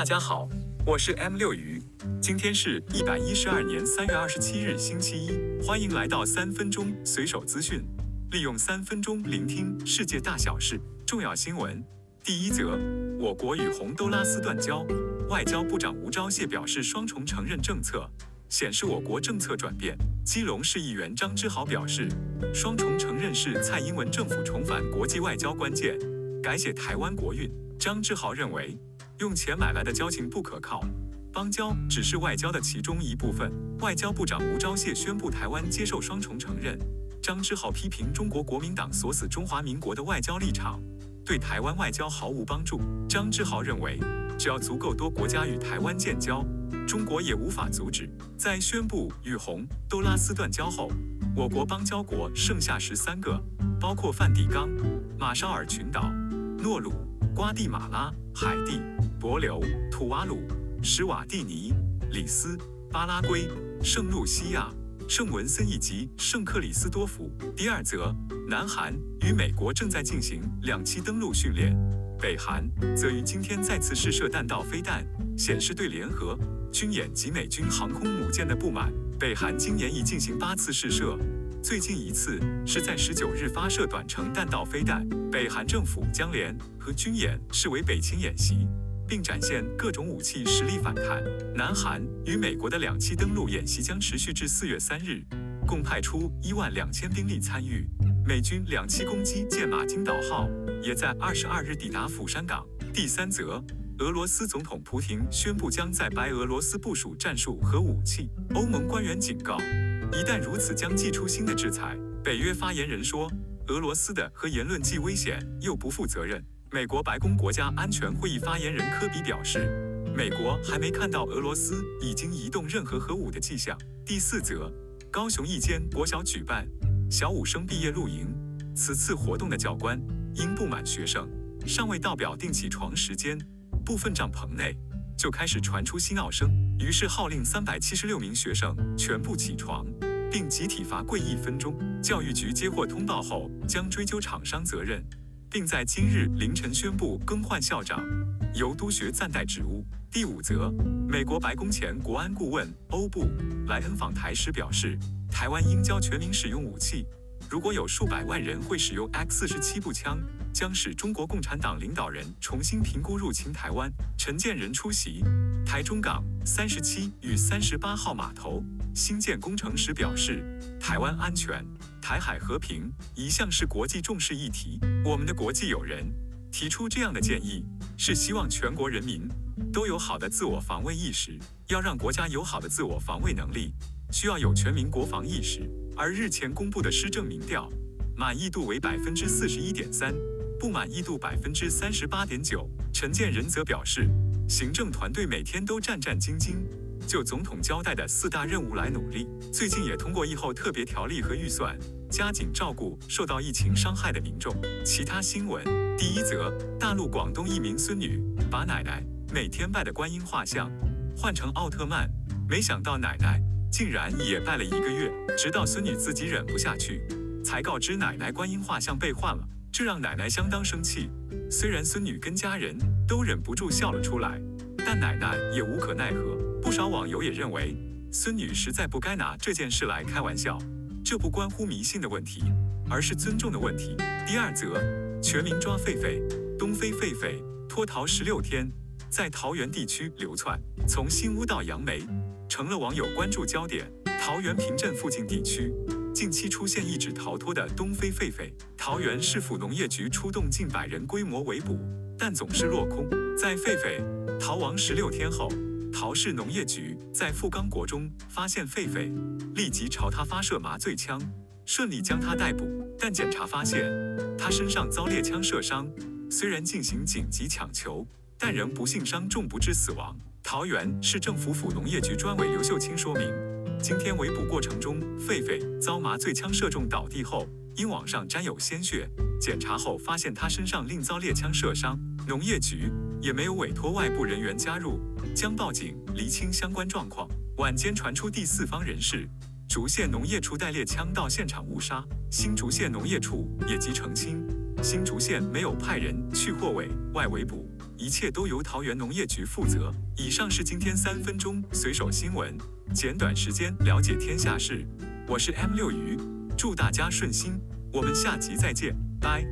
大家好，我是 M 六鱼，今天是一百一十二年三月二十七日星期一，欢迎来到三分钟随手资讯，利用三分钟聆听世界大小事、重要新闻。第一则，我国与洪都拉斯断交，外交部长吴钊燮表示，双重承认政策显示我国政策转变。基隆市议员张之豪表示，双重承认是蔡英文政府重返国际外交关键，改写台湾国运。张之豪认为。用钱买来的交情不可靠，邦交只是外交的其中一部分。外交部长吴钊燮宣布台湾接受双重承认。张之豪批评中国国民党锁死中华民国的外交立场，对台湾外交毫无帮助。张之豪认为，只要足够多国家与台湾建交，中国也无法阻止。在宣布与洪都拉斯断交后，我国邦交国剩下十三个，包括梵蒂冈、马绍尔群岛、诺鲁、瓜地马拉、海地。博留、土瓦鲁、施瓦蒂尼、里斯、巴拉圭、圣露西亚、圣文森以及圣克里斯多福。第二则，南韩与美国正在进行两栖登陆训练，北韩则于今天再次试射弹道飞弹，显示对联合军演及美军航空母舰的不满。北韩今年已进行八次试射，最近一次是在十九日发射短程弹道飞弹。北韩政府将联合军演视为北侵演习。并展现各种武器实力反弹。南韩与美国的两栖登陆演习将持续至四月三日，共派出一万两千兵力参与。美军两栖攻击舰马金岛号也在二十二日抵达釜山港。第三则，俄罗斯总统普廷宣布将在白俄罗斯部署战术核武器。欧盟官员警告，一旦如此，将祭出新的制裁。北约发言人说，俄罗斯的核言论既危险又不负责任。美国白宫国家安全会议发言人科比表示，美国还没看到俄罗斯已经移动任何核武的迹象。第四则，高雄一间国小举办小五生毕业露营，此次活动的教官因不满学生尚未到表定起床时间，部分帐篷内就开始传出嬉闹声，于是号令三百七十六名学生全部起床，并集体罚跪一分钟。教育局接获通报后，将追究厂商责任。并在今日凌晨宣布更换校长，由督学暂代职务。第五则，美国白宫前国安顾问欧布莱恩访台时表示，台湾应交全民使用武器。如果有数百万人会使用 X 四十七步枪，将使中国共产党领导人重新评估入侵台湾。陈建仁出席台中港三十七与三十八号码头新建工程时表示，台湾安全。台海和平一向是国际重视议题。我们的国际友人提出这样的建议，是希望全国人民都有好的自我防卫意识。要让国家有好的自我防卫能力，需要有全民国防意识。而日前公布的施政民调，满意度为百分之四十一点三，不满意度百分之三十八点九。陈建仁则表示，行政团队每天都战战兢兢。就总统交代的四大任务来努力。最近也通过疫后特别条例和预算，加紧照顾受到疫情伤害的民众。其他新闻，第一则，大陆广东一名孙女把奶奶每天拜的观音画像换成奥特曼，没想到奶奶竟然也拜了一个月，直到孙女自己忍不下去，才告知奶奶观音画像被换了，这让奶奶相当生气。虽然孙女跟家人都忍不住笑了出来，但奶奶也无可奈何。不少网友也认为，孙女实在不该拿这件事来开玩笑。这不关乎迷信的问题，而是尊重的问题。第二则，全民抓狒狒，东非狒狒脱逃十六天，在桃园地区流窜，从新屋到杨梅，成了网友关注焦点。桃园平镇附近地区近期出现一直逃脱的东非狒狒，桃园市府农业局出动近百人规模围捕，但总是落空。在狒狒逃亡十六天后。桃市农业局在富冈国中发现狒狒，立即朝他发射麻醉枪，顺利将他逮捕。但检查发现，他身上遭猎枪射伤，虽然进行紧急抢救，但仍不幸伤重不治死亡。桃园市政府府农业局专委刘秀清说明，今天围捕过程中，狒狒遭麻醉枪射中倒地后，因网上沾有鲜血，检查后发现他身上另遭猎枪射伤。农业局也没有委托外部人员加入。将报警厘清相关状况。晚间传出第四方人士竹县农业处带猎枪到现场误杀，新竹县农业处也即澄清，新竹县没有派人去货尾外围捕，一切都由桃园农业局负责。以上是今天三分钟随手新闻，简短时间了解天下事。我是 M 六鱼，祝大家顺心，我们下集再见，拜。